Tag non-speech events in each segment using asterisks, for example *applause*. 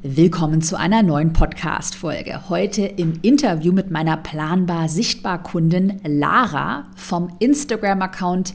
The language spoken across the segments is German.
Willkommen zu einer neuen Podcast-Folge. Heute im Interview mit meiner planbar sichtbar Kundin Lara vom Instagram-Account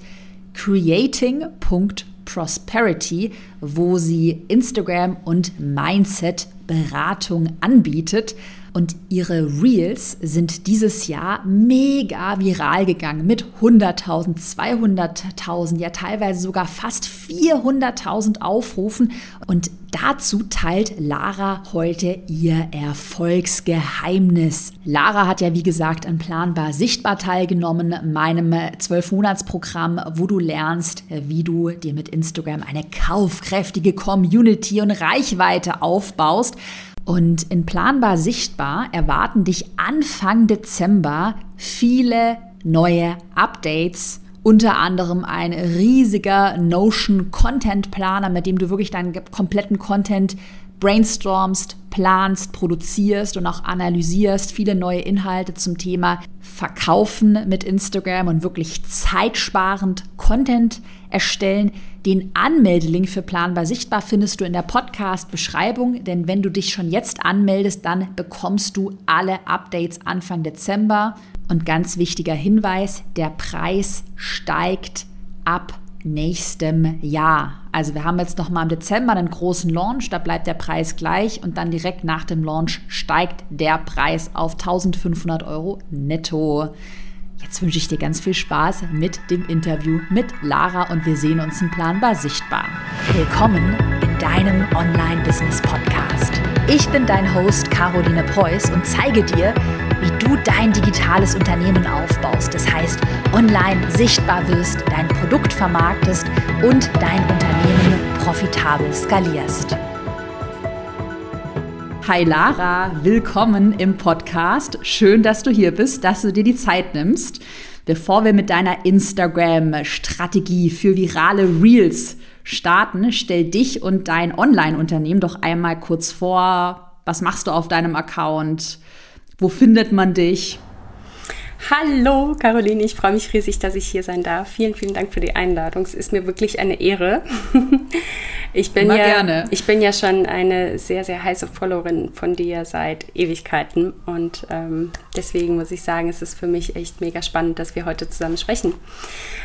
creating.prosperity, wo sie Instagram und Mindset Beratung anbietet. Und ihre Reels sind dieses Jahr mega viral gegangen mit 100.000, 200.000, ja teilweise sogar fast 400.000 Aufrufen. Und dazu teilt Lara heute ihr Erfolgsgeheimnis. Lara hat ja, wie gesagt, an Planbar Sichtbar teilgenommen, meinem 12-Monats-Programm, wo du lernst, wie du dir mit Instagram eine kaufkräftige Community und Reichweite aufbaust. Und in Planbar Sichtbar erwarten dich Anfang Dezember viele neue Updates. Unter anderem ein riesiger Notion Content Planer, mit dem du wirklich deinen kompletten Content brainstormst, planst, produzierst und auch analysierst. Viele neue Inhalte zum Thema Verkaufen mit Instagram und wirklich zeitsparend Content erstellen. Den Anmeldelink für Planbar Sichtbar findest du in der Podcast-Beschreibung, denn wenn du dich schon jetzt anmeldest, dann bekommst du alle Updates Anfang Dezember. Und ganz wichtiger Hinweis, der Preis steigt ab nächstem Jahr. Also wir haben jetzt noch mal im Dezember einen großen Launch, da bleibt der Preis gleich und dann direkt nach dem Launch steigt der Preis auf 1500 Euro netto. Jetzt wünsche ich dir ganz viel Spaß mit dem Interview mit Lara und wir sehen uns in Planbar Sichtbar. Willkommen in deinem Online-Business-Podcast. Ich bin dein Host Caroline Preuß und zeige dir, wie du dein digitales Unternehmen aufbaust. Das heißt, online sichtbar wirst, dein Produkt vermarktest und dein Unternehmen profitabel skalierst. Hi Lara, willkommen im Podcast. Schön, dass du hier bist, dass du dir die Zeit nimmst. Bevor wir mit deiner Instagram-Strategie für virale Reels starten, stell dich und dein Online-Unternehmen doch einmal kurz vor. Was machst du auf deinem Account? Wo findet man dich? Hallo Caroline, ich freue mich riesig, dass ich hier sein darf. Vielen, vielen Dank für die Einladung. Es ist mir wirklich eine Ehre. *laughs* Ich bin, ja, gerne. ich bin ja schon eine sehr, sehr heiße Followerin von dir seit Ewigkeiten und ähm, deswegen muss ich sagen, es ist für mich echt mega spannend, dass wir heute zusammen sprechen.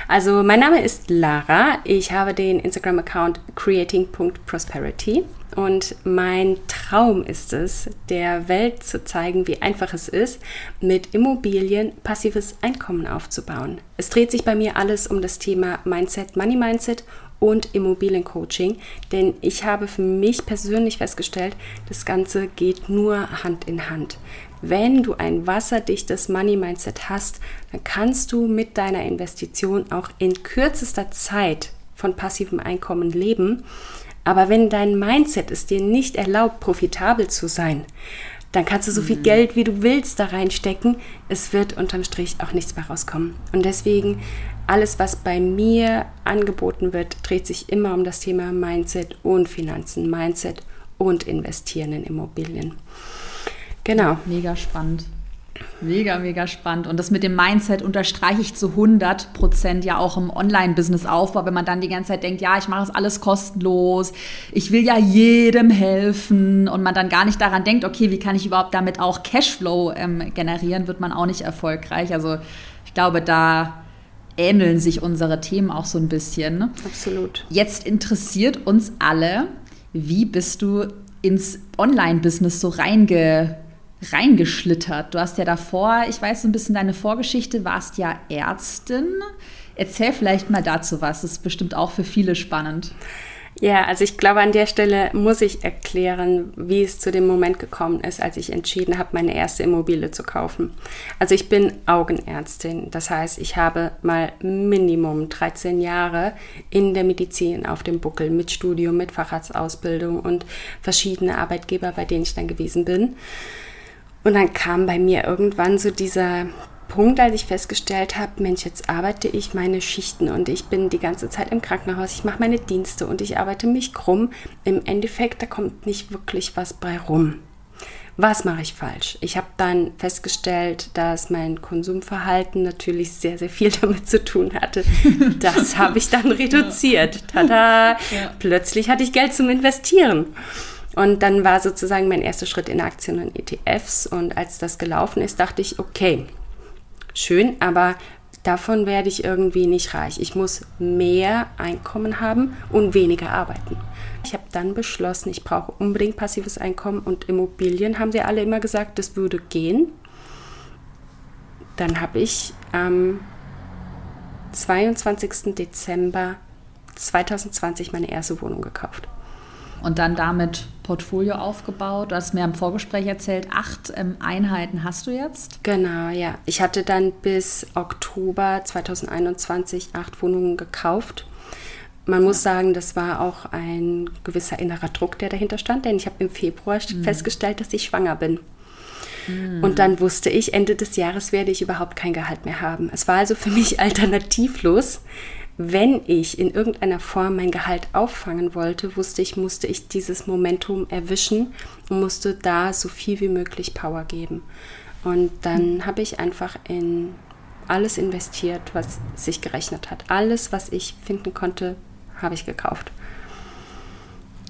Also mein Name ist Lara. Ich habe den Instagram-Account creating.prosperity und mein Traum ist es, der Welt zu zeigen, wie einfach es ist, mit Immobilien passives Einkommen aufzubauen. Es dreht sich bei mir alles um das Thema Mindset, Money Mindset und Immobiliencoaching, denn ich habe für mich persönlich festgestellt, das Ganze geht nur Hand in Hand. Wenn du ein wasserdichtes Money Mindset hast, dann kannst du mit deiner Investition auch in kürzester Zeit von passivem Einkommen leben aber wenn dein Mindset es dir nicht erlaubt, profitabel zu sein, dann kannst du so viel mhm. Geld, wie du willst, da reinstecken. Es wird unterm Strich auch nichts mehr rauskommen. Und deswegen, alles, was bei mir angeboten wird, dreht sich immer um das Thema Mindset und Finanzen, Mindset und Investieren in Immobilien. Genau. Mega spannend. Mega, mega spannend. Und das mit dem Mindset unterstreiche ich zu 100 Prozent ja auch im Online-Business-Aufbau, wenn man dann die ganze Zeit denkt, ja, ich mache das alles kostenlos, ich will ja jedem helfen und man dann gar nicht daran denkt, okay, wie kann ich überhaupt damit auch Cashflow ähm, generieren, wird man auch nicht erfolgreich. Also ich glaube, da ähneln sich unsere Themen auch so ein bisschen. Absolut. Jetzt interessiert uns alle, wie bist du ins Online-Business so reingekommen? Reingeschlittert. Du hast ja davor, ich weiß so ein bisschen deine Vorgeschichte, warst ja Ärztin. Erzähl vielleicht mal dazu was. Das ist bestimmt auch für viele spannend. Ja, also ich glaube, an der Stelle muss ich erklären, wie es zu dem Moment gekommen ist, als ich entschieden habe, meine erste Immobilie zu kaufen. Also ich bin Augenärztin. Das heißt, ich habe mal Minimum 13 Jahre in der Medizin auf dem Buckel mit Studium, mit Facharztausbildung und verschiedene Arbeitgeber, bei denen ich dann gewesen bin. Und dann kam bei mir irgendwann so dieser Punkt, als ich festgestellt habe, Mensch, jetzt arbeite ich meine Schichten und ich bin die ganze Zeit im Krankenhaus, ich mache meine Dienste und ich arbeite mich krumm. Im Endeffekt, da kommt nicht wirklich was bei rum. Was mache ich falsch? Ich habe dann festgestellt, dass mein Konsumverhalten natürlich sehr, sehr viel *laughs* damit zu tun hatte. Das habe ich dann *laughs* reduziert. Tada! Ja. Plötzlich hatte ich Geld zum Investieren. Und dann war sozusagen mein erster Schritt in Aktien und ETFs. Und als das gelaufen ist, dachte ich, okay, schön, aber davon werde ich irgendwie nicht reich. Ich muss mehr Einkommen haben und weniger arbeiten. Ich habe dann beschlossen, ich brauche unbedingt passives Einkommen und Immobilien, haben sie alle immer gesagt, das würde gehen. Dann habe ich am 22. Dezember 2020 meine erste Wohnung gekauft. Und dann damit Portfolio aufgebaut. Du hast mir im Vorgespräch erzählt, acht ähm, Einheiten hast du jetzt? Genau, ja. Ich hatte dann bis Oktober 2021 acht Wohnungen gekauft. Man muss ja. sagen, das war auch ein gewisser innerer Druck, der dahinter stand, denn ich habe im Februar mhm. festgestellt, dass ich schwanger bin. Mhm. Und dann wusste ich, Ende des Jahres werde ich überhaupt kein Gehalt mehr haben. Es war also für mich *laughs* alternativlos, wenn ich in irgendeiner Form mein Gehalt auffangen wollte, wusste ich, musste ich dieses Momentum erwischen und musste da so viel wie möglich Power geben. Und dann mhm. habe ich einfach in alles investiert, was sich gerechnet hat. Alles, was ich finden konnte, habe ich gekauft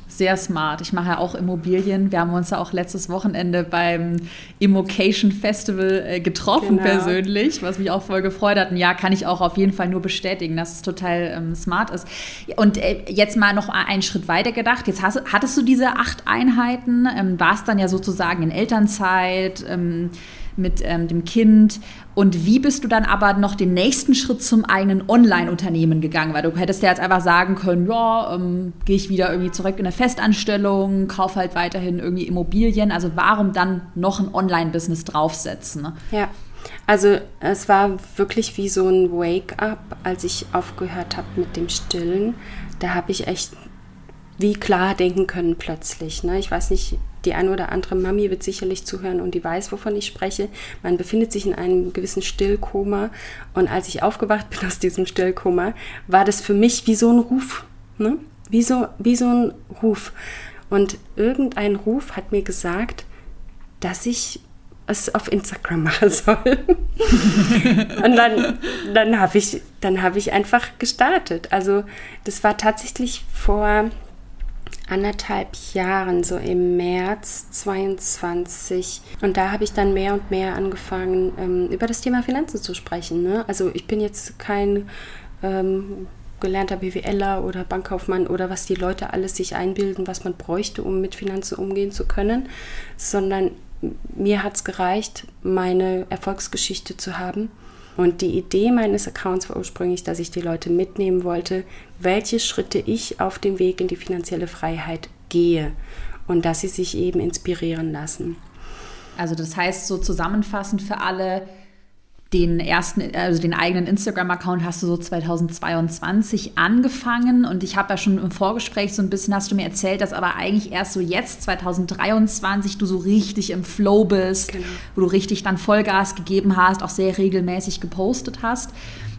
sehr smart. Ich mache ja auch Immobilien. Wir haben uns ja auch letztes Wochenende beim Immocation Festival äh, getroffen genau. persönlich, was mich auch voll gefreut hat. Und ja, kann ich auch auf jeden Fall nur bestätigen, dass es total ähm, smart ist. Und äh, jetzt mal noch einen Schritt weiter gedacht. Jetzt hast, hattest du diese acht Einheiten, ähm, warst dann ja sozusagen in Elternzeit. Ähm, mit ähm, dem Kind. Und wie bist du dann aber noch den nächsten Schritt zum eigenen Online-Unternehmen gegangen? Weil du hättest ja jetzt einfach sagen können, ja, ähm, gehe ich wieder irgendwie zurück in eine Festanstellung, kaufe halt weiterhin irgendwie Immobilien. Also warum dann noch ein Online-Business draufsetzen? Ne? Ja. Also es war wirklich wie so ein Wake-up, als ich aufgehört habe mit dem Stillen. Da habe ich echt wie klar denken können plötzlich. Ne? Ich weiß nicht, die eine oder andere Mami wird sicherlich zuhören und die weiß, wovon ich spreche. Man befindet sich in einem gewissen Stillkoma und als ich aufgewacht bin aus diesem Stillkoma, war das für mich wie so ein Ruf. Ne? Wie, so, wie so ein Ruf. Und irgendein Ruf hat mir gesagt, dass ich es auf Instagram *laughs* machen soll. *laughs* und dann, dann habe ich, hab ich einfach gestartet. Also das war tatsächlich vor anderthalb Jahren, so im März 22. Und da habe ich dann mehr und mehr angefangen, ähm, über das Thema Finanzen zu sprechen. Ne? Also ich bin jetzt kein ähm, gelernter BWLer oder Bankkaufmann oder was die Leute alles sich einbilden, was man bräuchte, um mit Finanzen umgehen zu können, sondern mir hat es gereicht, meine Erfolgsgeschichte zu haben und die Idee meines Accounts war ursprünglich, dass ich die Leute mitnehmen wollte, welche Schritte ich auf dem Weg in die finanzielle Freiheit gehe und dass sie sich eben inspirieren lassen. Also das heißt so zusammenfassend für alle, den ersten, also den eigenen Instagram-Account hast du so 2022 angefangen und ich habe ja schon im Vorgespräch so ein bisschen hast du mir erzählt, dass aber eigentlich erst so jetzt 2023 du so richtig im Flow bist, genau. wo du richtig dann Vollgas gegeben hast, auch sehr regelmäßig gepostet hast.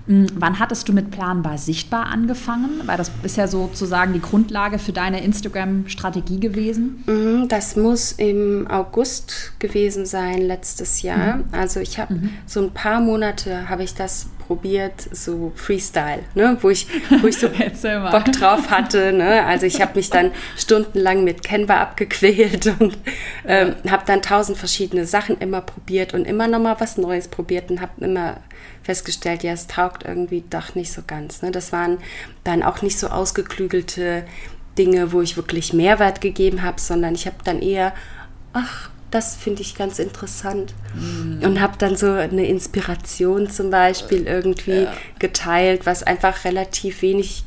Hm, wann hattest du mit Planbar Sichtbar angefangen? Weil das ist ja sozusagen die Grundlage für deine Instagram-Strategie gewesen. Mhm, das muss im August gewesen sein letztes Jahr. Mhm. Also ich habe mhm. so ein paar Monate habe ich das probiert, so Freestyle, ne? wo ich, wo ich so *laughs* Bock drauf hatte. Ne? Also ich habe mich dann stundenlang mit Canva abgequält *laughs* und ähm, habe dann tausend verschiedene Sachen immer probiert und immer noch mal was Neues probiert und habe immer festgestellt, ja, es taugt irgendwie doch nicht so ganz. Ne? Das waren dann auch nicht so ausgeklügelte Dinge, wo ich wirklich Mehrwert gegeben habe, sondern ich habe dann eher, ach, das finde ich ganz interessant. Mhm. Und habe dann so eine Inspiration zum Beispiel irgendwie ja. geteilt, was einfach relativ wenig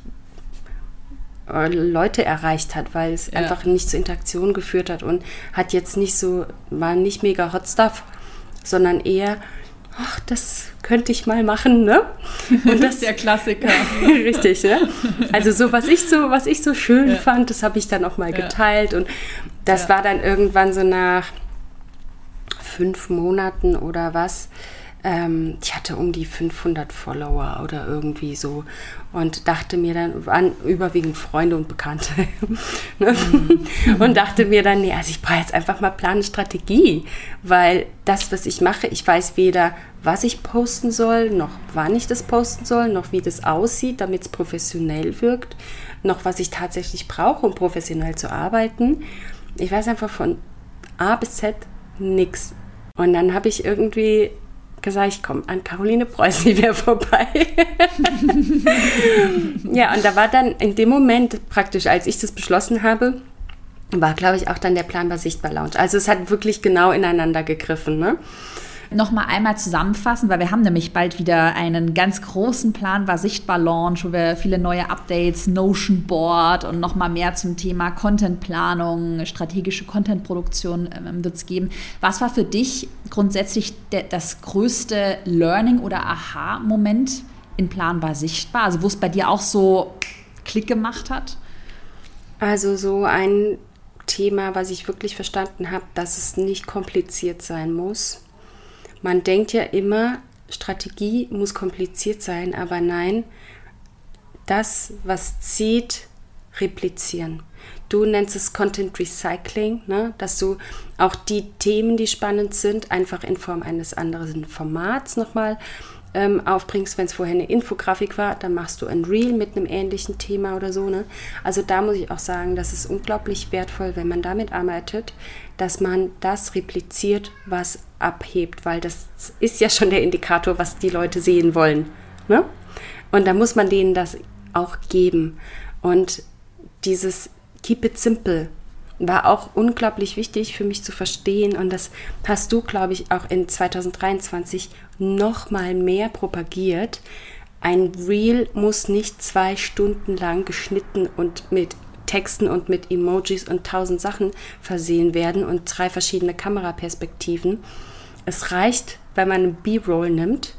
äh, Leute erreicht hat, weil es ja. einfach nicht zur Interaktion geführt hat und hat jetzt nicht so, war nicht mega Hot Stuff, sondern eher, ach, das könnte ich mal machen, ne? Und *laughs* das ist der Klassiker. *laughs* Richtig, ne? Also so, was ich so, was ich so schön ja. fand, das habe ich dann auch mal geteilt und das ja. war dann irgendwann so nach fünf Monaten oder was, ähm, ich hatte um die 500 Follower oder irgendwie so und dachte mir dann, waren überwiegend Freunde und Bekannte *laughs* ne? mhm. und dachte mir dann, nee, also ich brauche jetzt einfach mal Plan Strategie, weil das, was ich mache, ich weiß weder, was ich posten soll, noch wann ich das posten soll, noch wie das aussieht, damit es professionell wirkt, noch was ich tatsächlich brauche, um professionell zu arbeiten. Ich weiß einfach von A bis Z nichts. Und dann habe ich irgendwie gesagt, ich komme an Caroline Preuß nicht mehr vorbei. *laughs* ja, und da war dann in dem Moment praktisch, als ich das beschlossen habe, war, glaube ich, auch dann der Planbar Sichtbar Lounge. Also es hat wirklich genau ineinander gegriffen. Ne? Nochmal einmal zusammenfassen, weil wir haben nämlich bald wieder einen ganz großen Planbar Sichtbar Launch, wo wir viele neue Updates, Notion Board und nochmal mehr zum Thema Contentplanung, strategische Contentproduktion ähm, wird es geben. Was war für dich grundsätzlich das größte Learning oder Aha-Moment in Planbar Sichtbar? Also wo es bei dir auch so Klick gemacht hat? Also so ein Thema, was ich wirklich verstanden habe, dass es nicht kompliziert sein muss. Man denkt ja immer, Strategie muss kompliziert sein, aber nein, das, was zieht, replizieren. Du nennst es Content Recycling, ne? dass du auch die Themen, die spannend sind, einfach in Form eines anderen Formats nochmal ähm, aufbringst. Wenn es vorher eine Infografik war, dann machst du ein Reel mit einem ähnlichen Thema oder so. Ne? Also da muss ich auch sagen, das ist unglaublich wertvoll, wenn man damit arbeitet, dass man das repliziert, was abhebt, weil das ist ja schon der Indikator, was die Leute sehen wollen. Ne? Und da muss man denen das auch geben. Und dieses Keep it simple war auch unglaublich wichtig für mich zu verstehen und das hast du, glaube ich, auch in 2023 noch mal mehr propagiert. Ein Reel muss nicht zwei Stunden lang geschnitten und mit Texten und mit Emojis und tausend Sachen versehen werden und drei verschiedene Kameraperspektiven. Es reicht, wenn man einen B-Roll nimmt,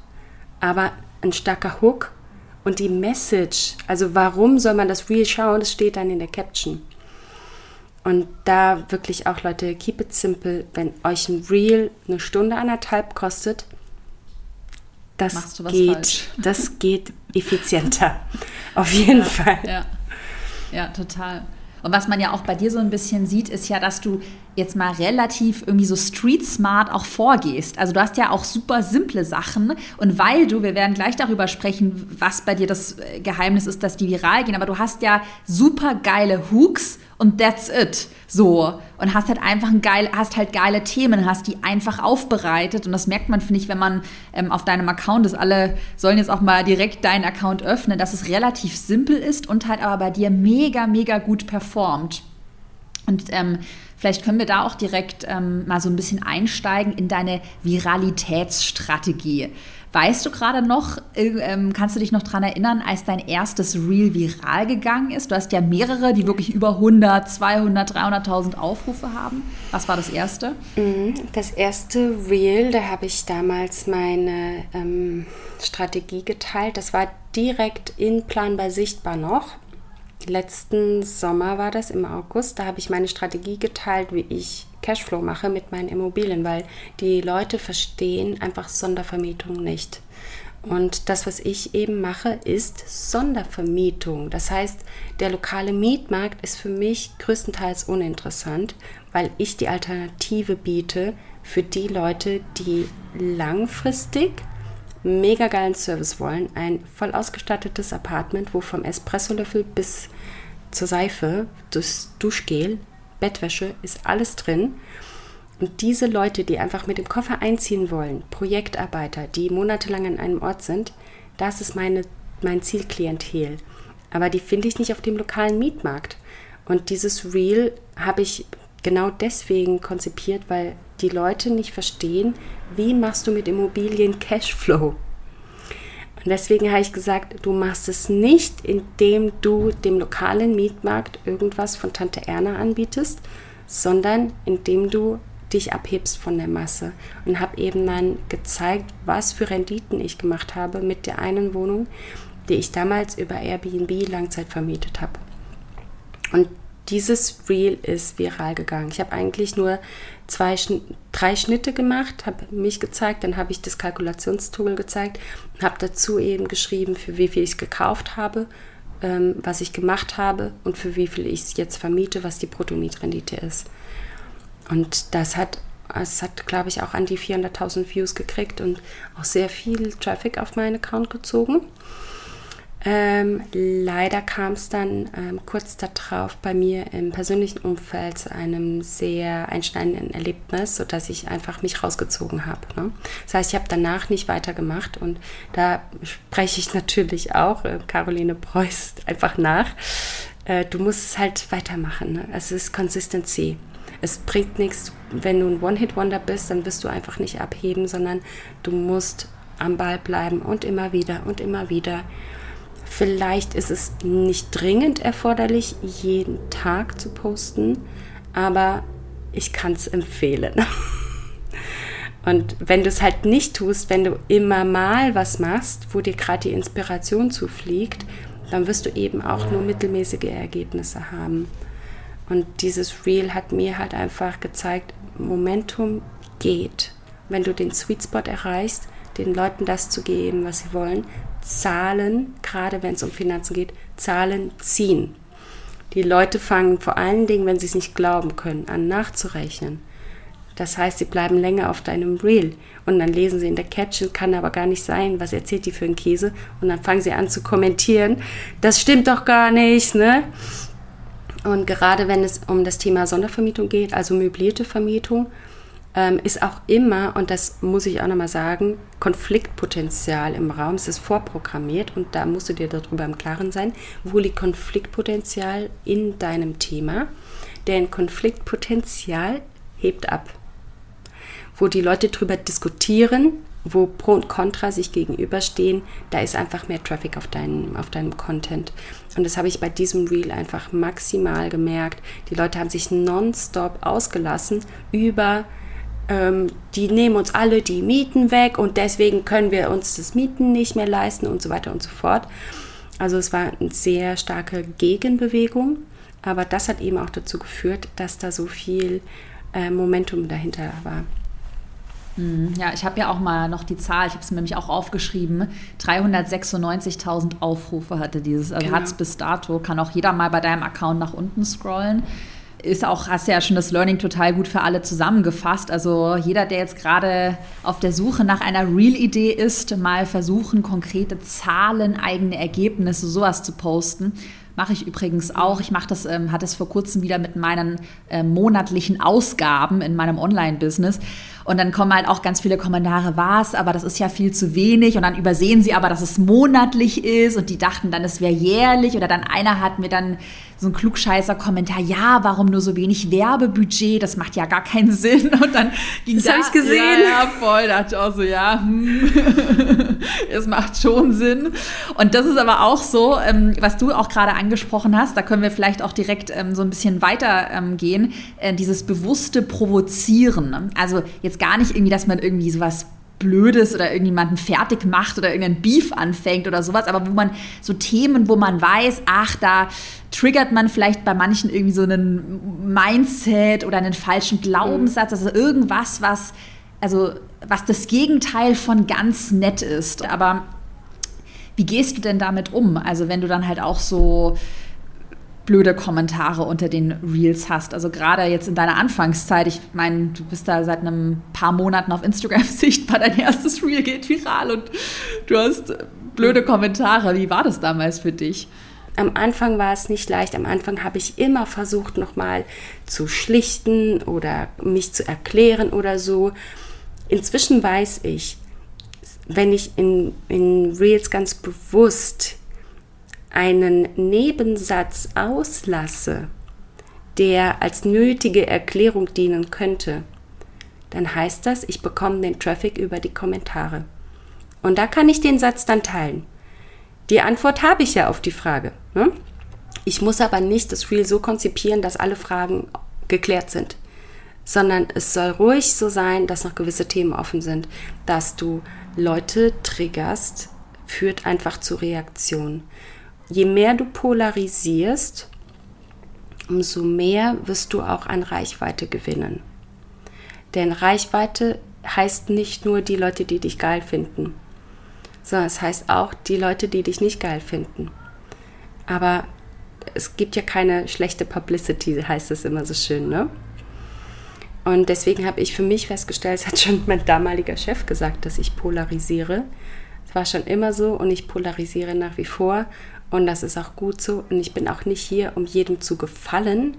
aber ein starker Hook und die Message, also warum soll man das Reel schauen, das steht dann in der Caption. Und da wirklich auch Leute, keep it simple. Wenn euch ein Reel eine Stunde, anderthalb kostet, das geht, falsch. *laughs* das geht effizienter. *laughs* Auf jeden ja, Fall. Ja. ja, total. Und was man ja auch bei dir so ein bisschen sieht, ist ja, dass du jetzt mal relativ irgendwie so street smart auch vorgehst. Also du hast ja auch super simple Sachen und weil du, wir werden gleich darüber sprechen, was bei dir das äh, Geheimnis ist, dass die viral gehen, aber du hast ja super geile Hooks und that's it. So. Und hast halt einfach ein geil, hast halt geile Themen, hast die einfach aufbereitet. Und das merkt man, finde ich, wenn man ähm, auf deinem Account ist. Alle sollen jetzt auch mal direkt deinen Account öffnen, dass es relativ simpel ist und halt aber bei dir mega, mega gut performt. Und ähm, vielleicht können wir da auch direkt ähm, mal so ein bisschen einsteigen in deine Viralitätsstrategie. Weißt du gerade noch, äh, ähm, kannst du dich noch daran erinnern, als dein erstes Reel viral gegangen ist? Du hast ja mehrere, die wirklich über 100, 200, 300.000 Aufrufe haben. Was war das erste? Mhm. Das erste Reel, da habe ich damals meine ähm, Strategie geteilt. Das war direkt in Planbar Sichtbar noch. Letzten Sommer war das im August. Da habe ich meine Strategie geteilt, wie ich Cashflow mache mit meinen Immobilien, weil die Leute verstehen einfach Sondervermietung nicht. Und das, was ich eben mache, ist Sondervermietung. Das heißt, der lokale Mietmarkt ist für mich größtenteils uninteressant, weil ich die Alternative biete für die Leute, die langfristig mega geilen Service wollen. Ein voll ausgestattetes Apartment, wo vom Espressolöffel bis zur Seife, das Duschgel, Bettwäsche, ist alles drin. Und diese Leute, die einfach mit dem Koffer einziehen wollen, Projektarbeiter, die monatelang an einem Ort sind, das ist meine, mein Zielklientel. Aber die finde ich nicht auf dem lokalen Mietmarkt. Und dieses Reel habe ich genau deswegen konzipiert, weil die Leute nicht verstehen, wie machst du mit Immobilien Cashflow. Und deswegen habe ich gesagt, du machst es nicht, indem du dem lokalen Mietmarkt irgendwas von Tante Erna anbietest, sondern indem du dich abhebst von der Masse. Und habe eben dann gezeigt, was für Renditen ich gemacht habe mit der einen Wohnung, die ich damals über Airbnb Langzeit vermietet habe. Und dieses Reel ist viral gegangen. Ich habe eigentlich nur zwei, drei Schnitte gemacht, habe mich gezeigt, dann habe ich das Kalkulationstool gezeigt, habe dazu eben geschrieben, für wie viel ich es gekauft habe, ähm, was ich gemacht habe und für wie viel ich es jetzt vermiete, was die Bruttomietrendite ist. Und das hat, es hat, glaube ich, auch an die 400.000 Views gekriegt und auch sehr viel Traffic auf meinen Account gezogen. Ähm, leider kam es dann ähm, kurz darauf bei mir im persönlichen Umfeld zu einem sehr einschneidenden Erlebnis, sodass ich einfach mich rausgezogen habe. Ne? Das heißt, ich habe danach nicht weitergemacht und da spreche ich *laughs* natürlich auch äh, Caroline Preuß einfach nach. Äh, du musst es halt weitermachen. Ne? Es ist Consistency. Es bringt nichts, wenn du ein One-Hit-Wonder bist, dann wirst du einfach nicht abheben, sondern du musst am Ball bleiben und immer wieder und immer wieder. Vielleicht ist es nicht dringend erforderlich, jeden Tag zu posten, aber ich kann es empfehlen. *laughs* Und wenn du es halt nicht tust, wenn du immer mal was machst, wo dir gerade die Inspiration zufliegt, dann wirst du eben auch nur mittelmäßige Ergebnisse haben. Und dieses Reel hat mir halt einfach gezeigt, Momentum geht. Wenn du den Sweet Spot erreichst, den Leuten das zu geben, was sie wollen, Zahlen, gerade wenn es um Finanzen geht, Zahlen ziehen. Die Leute fangen vor allen Dingen, wenn sie es nicht glauben können, an nachzurechnen. Das heißt, sie bleiben länger auf deinem Reel und dann lesen sie in der Caption, kann aber gar nicht sein, was erzählt die für einen Käse und dann fangen sie an zu kommentieren, das stimmt doch gar nicht, ne? Und gerade wenn es um das Thema Sondervermietung geht, also möblierte Vermietung, ähm, ist auch immer, und das muss ich auch nochmal sagen, Konfliktpotenzial im Raum. Es ist vorprogrammiert und da musst du dir darüber im Klaren sein, wo liegt Konfliktpotenzial in deinem Thema. Denn Konfliktpotenzial hebt ab. Wo die Leute darüber diskutieren, wo Pro und Contra sich gegenüberstehen, da ist einfach mehr Traffic auf deinem, auf deinem Content. Und das habe ich bei diesem Reel einfach maximal gemerkt. Die Leute haben sich nonstop ausgelassen über ähm, die nehmen uns alle die Mieten weg und deswegen können wir uns das Mieten nicht mehr leisten und so weiter und so fort. Also es war eine sehr starke Gegenbewegung, aber das hat eben auch dazu geführt, dass da so viel äh, Momentum dahinter war. Hm, ja, ich habe ja auch mal noch die Zahl, ich habe es nämlich auch aufgeschrieben, 396.000 Aufrufe hatte dieses, also genau. hat es bis dato, kann auch jeder mal bei deinem Account nach unten scrollen ist auch, hast ja schon das Learning total gut für alle zusammengefasst. Also jeder, der jetzt gerade auf der Suche nach einer Real-Idee ist, mal versuchen, konkrete Zahlen, eigene Ergebnisse, sowas zu posten. Mache ich übrigens auch. Ich mache das, ähm, hatte es vor kurzem wieder mit meinen äh, monatlichen Ausgaben in meinem Online-Business. Und dann kommen halt auch ganz viele Kommentare, was, aber das ist ja viel zu wenig. Und dann übersehen sie aber, dass es monatlich ist. Und die dachten dann, es wäre jährlich. Oder dann einer hat mir dann so ein klugscheißer Kommentar, ja, warum nur so wenig Werbebudget? Das macht ja gar keinen *laughs* Sinn. Und dann ging das. Das habe ich gesehen. Ja, ja, voll. Da dachte ich auch so, ja, hm, *laughs* es macht schon Sinn. Und das ist aber auch so, ähm, was du auch gerade angesprochen hast, da können wir vielleicht auch direkt ähm, so ein bisschen weiter ähm, äh, dieses bewusste Provozieren. Also jetzt gar nicht irgendwie, dass man irgendwie sowas Blödes oder irgendjemanden fertig macht oder irgendein Beef anfängt oder sowas, aber wo man so Themen, wo man weiß, ach, da triggert man vielleicht bei manchen irgendwie so einen Mindset oder einen falschen Glaubenssatz, also irgendwas, was, also was das Gegenteil von ganz nett ist. Aber wie gehst du denn damit um? Also wenn du dann halt auch so blöde Kommentare unter den Reels hast. Also gerade jetzt in deiner Anfangszeit, ich meine, du bist da seit einem paar Monaten auf Instagram *laughs* sichtbar, dein erstes Reel geht viral und du hast blöde Kommentare. Wie war das damals für dich? Am Anfang war es nicht leicht. Am Anfang habe ich immer versucht, nochmal zu schlichten oder mich zu erklären oder so. Inzwischen weiß ich, wenn ich in, in Reels ganz bewusst einen Nebensatz auslasse, der als nötige Erklärung dienen könnte, dann heißt das, ich bekomme den Traffic über die Kommentare. Und da kann ich den Satz dann teilen. Die Antwort habe ich ja auf die Frage. Ne? Ich muss aber nicht das Reel so konzipieren, dass alle Fragen geklärt sind, sondern es soll ruhig so sein, dass noch gewisse Themen offen sind, dass du Leute triggerst, führt einfach zu Reaktionen je mehr du polarisierst, umso mehr wirst du auch an Reichweite gewinnen. Denn Reichweite heißt nicht nur die Leute, die dich geil finden, sondern es heißt auch die Leute, die dich nicht geil finden. Aber es gibt ja keine schlechte Publicity, heißt es immer so schön, ne? Und deswegen habe ich für mich festgestellt, es hat schon mein damaliger Chef gesagt, dass ich polarisiere, Es war schon immer so und ich polarisiere nach wie vor und das ist auch gut so und ich bin auch nicht hier, um jedem zu gefallen,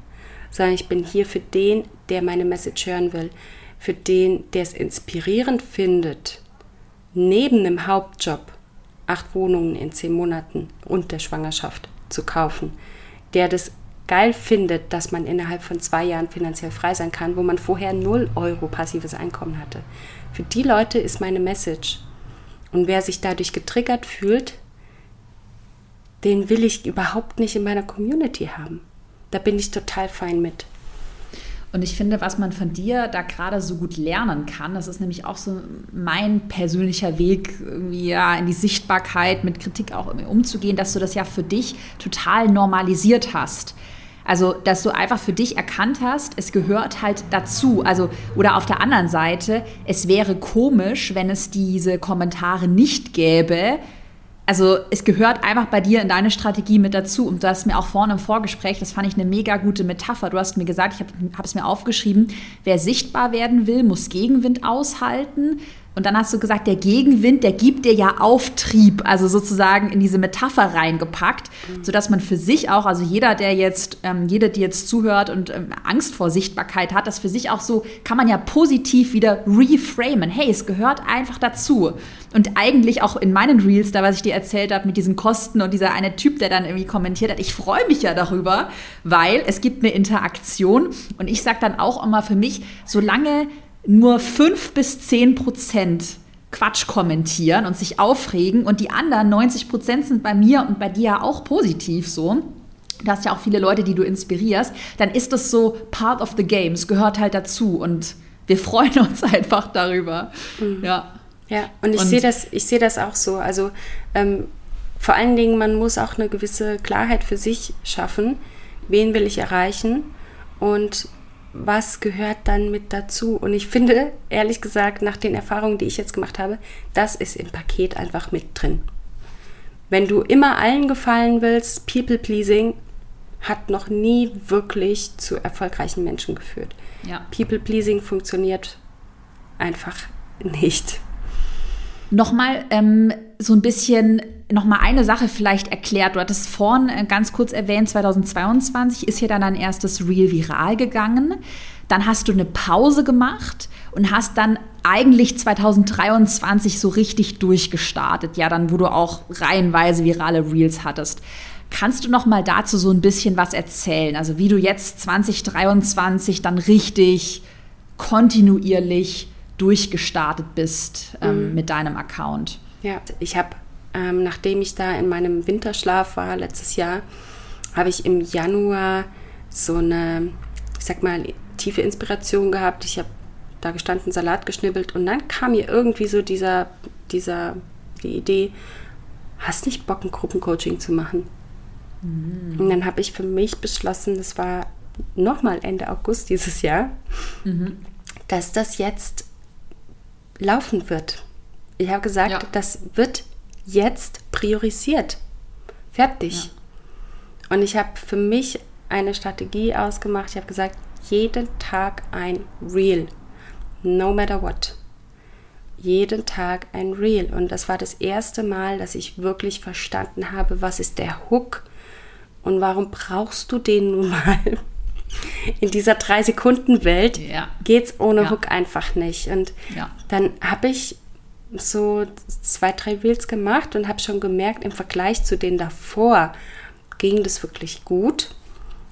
sondern ich bin hier für den, der meine Message hören will, für den, der es inspirierend findet, neben einem Hauptjob acht Wohnungen in zehn Monaten und der Schwangerschaft zu kaufen, der das geil findet, dass man innerhalb von zwei Jahren finanziell frei sein kann, wo man vorher null Euro passives Einkommen hatte. Für die Leute ist meine Message. Und wer sich dadurch getriggert fühlt, den will ich überhaupt nicht in meiner Community haben. Da bin ich total fein mit. Und ich finde, was man von dir da gerade so gut lernen kann, das ist nämlich auch so mein persönlicher Weg, irgendwie ja, in die Sichtbarkeit mit Kritik auch umzugehen, dass du das ja für dich total normalisiert hast. Also, dass du einfach für dich erkannt hast, es gehört halt dazu. Also, oder auf der anderen Seite, es wäre komisch, wenn es diese Kommentare nicht gäbe, also es gehört einfach bei dir in deine Strategie mit dazu. Und du hast mir auch vorne im Vorgespräch, das fand ich eine mega gute Metapher. Du hast mir gesagt, ich habe hab es mir aufgeschrieben, wer sichtbar werden will, muss Gegenwind aushalten. Und dann hast du gesagt, der Gegenwind, der gibt dir ja Auftrieb, also sozusagen in diese Metapher reingepackt, mhm. sodass man für sich auch, also jeder, der jetzt, ähm, jeder, die jetzt zuhört und ähm, Angst vor Sichtbarkeit hat, das für sich auch so, kann man ja positiv wieder reframen. Hey, es gehört einfach dazu. Und eigentlich auch in meinen Reels, da was ich dir erzählt habe mit diesen Kosten und dieser eine Typ, der dann irgendwie kommentiert hat, ich freue mich ja darüber, weil es gibt eine Interaktion. Und ich sage dann auch immer für mich, solange nur 5 bis 10 Prozent Quatsch kommentieren und sich aufregen und die anderen 90 Prozent sind bei mir und bei dir auch positiv so. Du hast ja auch viele Leute, die du inspirierst, dann ist das so part of the games, gehört halt dazu und wir *laughs* freuen uns einfach darüber. Mhm. Ja. Ja, und ich sehe das, ich sehe das auch so. Also ähm, vor allen Dingen, man muss auch eine gewisse Klarheit für sich schaffen. Wen will ich erreichen? Und was gehört dann mit dazu? Und ich finde, ehrlich gesagt, nach den Erfahrungen, die ich jetzt gemacht habe, das ist im Paket einfach mit drin. Wenn du immer allen gefallen willst, People Pleasing hat noch nie wirklich zu erfolgreichen Menschen geführt. Ja. People Pleasing funktioniert einfach nicht. Nochmal ähm, so ein bisschen, nochmal eine Sache vielleicht erklärt. Du hattest vorhin äh, ganz kurz erwähnt, 2022 ist hier dann dein erstes Real viral gegangen. Dann hast du eine Pause gemacht und hast dann eigentlich 2023 so richtig durchgestartet. Ja, dann, wo du auch reihenweise virale Reels hattest. Kannst du noch mal dazu so ein bisschen was erzählen? Also wie du jetzt 2023 dann richtig kontinuierlich durchgestartet bist ähm, mhm. mit deinem Account. Ja, ich habe, ähm, nachdem ich da in meinem Winterschlaf war letztes Jahr, habe ich im Januar so eine, ich sag mal, tiefe Inspiration gehabt. Ich habe da gestanden, Salat geschnibbelt und dann kam mir irgendwie so dieser, dieser, die Idee, hast nicht Bock, ein Gruppencoaching zu machen? Mhm. Und dann habe ich für mich beschlossen, das war nochmal Ende August dieses Jahr, mhm. dass das jetzt laufen wird. Ich habe gesagt, ja. das wird jetzt priorisiert. Fertig. Ja. Und ich habe für mich eine Strategie ausgemacht. Ich habe gesagt, jeden Tag ein Reel. No matter what. Jeden Tag ein Reel. Und das war das erste Mal, dass ich wirklich verstanden habe, was ist der Hook und warum brauchst du den nun mal? In dieser drei Sekunden Welt ja. es ohne ja. Hook einfach nicht. Und ja. dann habe ich so zwei, drei Reels gemacht und habe schon gemerkt, im Vergleich zu den davor ging das wirklich gut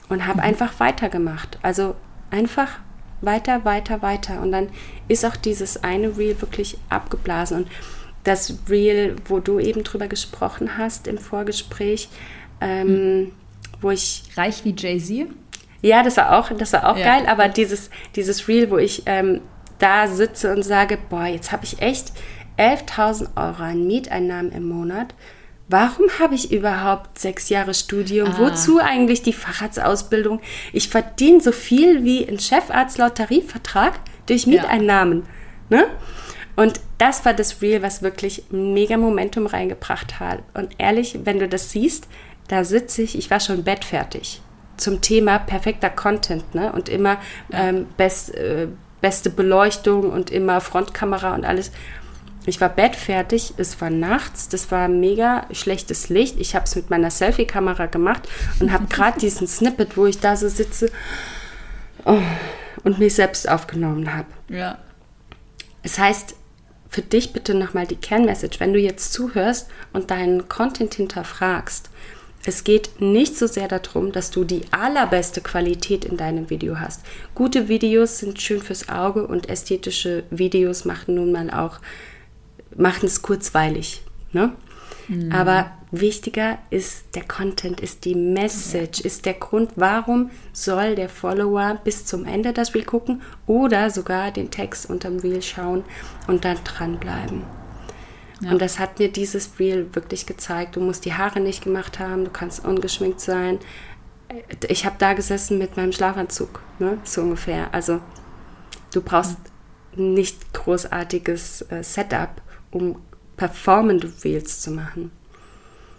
und habe mhm. einfach weitergemacht. Also einfach weiter, weiter, weiter. Und dann ist auch dieses eine Reel wirklich abgeblasen. Und das Reel, wo du eben drüber gesprochen hast im Vorgespräch, ähm, mhm. wo ich. Reich wie Jay-Z? Ja, das war auch, das war auch ja. geil, aber dieses, dieses Reel, wo ich ähm, da sitze und sage, boah, jetzt habe ich echt 11.000 Euro an Mieteinnahmen im Monat. Warum habe ich überhaupt sechs Jahre Studium? Ah. Wozu eigentlich die Facharztausbildung? Ich verdiene so viel wie ein Chefarzt laut Tarifvertrag durch Mieteinnahmen. Ja. Ne? Und das war das Reel, was wirklich mega Momentum reingebracht hat. Und ehrlich, wenn du das siehst, da sitze ich, ich war schon bettfertig zum Thema perfekter Content ne? und immer ähm, best, äh, beste Beleuchtung und immer Frontkamera und alles. Ich war bettfertig, es war nachts, das war mega schlechtes Licht. Ich habe es mit meiner Selfie-Kamera gemacht und habe gerade diesen *laughs* Snippet, wo ich da so sitze oh, und mich selbst aufgenommen habe. Ja. Es heißt, für dich bitte nochmal die Kernmessage, wenn du jetzt zuhörst und deinen Content hinterfragst. Es geht nicht so sehr darum, dass du die allerbeste Qualität in deinem Video hast. Gute Videos sind schön fürs Auge und ästhetische Videos machen nun mal auch machen es kurzweilig. Ne? Mhm. Aber wichtiger ist der Content, ist die Message, ist der Grund, warum soll der Follower bis zum Ende das Reel gucken oder sogar den Text unterm Reel schauen und dann dranbleiben. Und das hat mir dieses Reel wirklich gezeigt. Du musst die Haare nicht gemacht haben, du kannst ungeschminkt sein. Ich habe da gesessen mit meinem Schlafanzug, ne? so ungefähr. Also du brauchst mhm. nicht großartiges äh, Setup um performende Reels zu machen.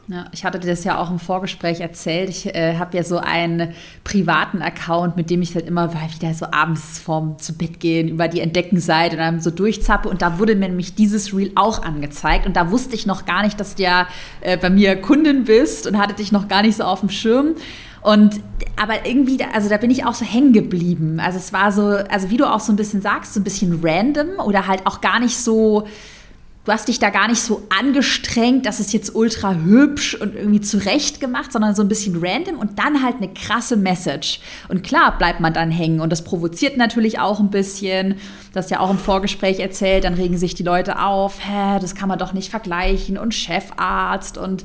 Ja, ich hatte dir das ja auch im Vorgespräch erzählt. Ich äh, habe ja so einen privaten Account, mit dem ich dann immer wieder so abends vorm zu Bett gehen über die Entdeckenseite und dann so durchzappe. Und da wurde mir nämlich dieses Reel auch angezeigt. Und da wusste ich noch gar nicht, dass du ja äh, bei mir Kundin bist und hatte dich noch gar nicht so auf dem Schirm. Und aber irgendwie, also da bin ich auch so hängen geblieben. Also es war so, also wie du auch so ein bisschen sagst, so ein bisschen random oder halt auch gar nicht so du hast dich da gar nicht so angestrengt, dass es jetzt ultra hübsch und irgendwie zurecht gemacht, sondern so ein bisschen random und dann halt eine krasse Message. Und klar bleibt man dann hängen und das provoziert natürlich auch ein bisschen. Das ja auch im Vorgespräch erzählt, dann regen sich die Leute auf, hä, das kann man doch nicht vergleichen und Chefarzt und